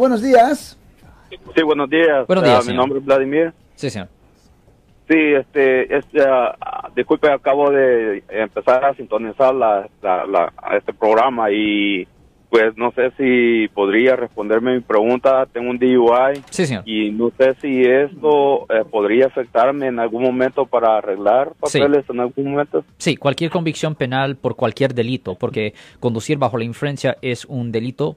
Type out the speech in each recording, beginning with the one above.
Buenos días. Sí, buenos días. Buenos días, Ah, mi señor. nombre es Vladimir. Sí, señor. Sí, este, este, disculpe, acabo de empezar a sintonizar la, la- la- este programa y pues no sé si podría responderme mi pregunta. Tengo un DUI Sí, señor. y no sé si esto eh, podría afectarme en algún momento para arreglar Sí. papeles en algún momento. Sí, cualquier convicción penal por cualquier delito, porque conducir bajo la influencia es un delito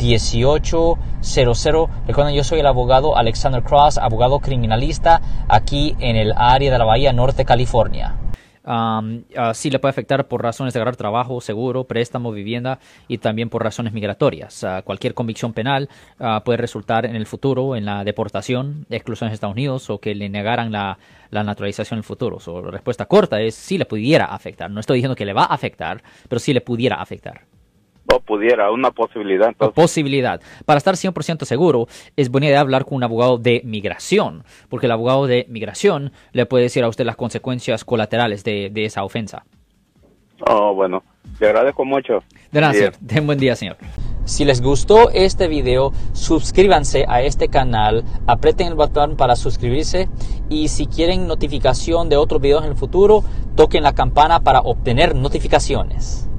1-800-530-1800. Recuerden, yo soy el abogado Alexander Cross, abogado criminalista aquí en el área de la Bahía Norte, California. Sí le puede afectar por razones de agarrar trabajo, seguro, préstamo, vivienda y también por razones migratorias. Ah, cualquier convicción penal ah, puede resultar en el futuro en la deportación, exclusión de Estados Unidos o que le negaran la, la naturalización en el futuro. So, la respuesta corta es sí le pudiera afectar. No estoy diciendo que le va a afectar, pero sí le pudiera afectar. O pudiera, una posibilidad. Entonces, posibilidad. Para estar 100% seguro, es buena idea hablar con un abogado de migración, porque el abogado de migración le puede decir a usted las consecuencias colaterales de, de esa ofensa. oh, bueno, le agradezco mucho. De nada, señor. Ten buen día, señor. Si les gustó este video, suscríbanse a este canal, aprieten el botón para suscribirse y si quieren notificación de otros videos en el futuro, toquen la campana para obtener notificaciones.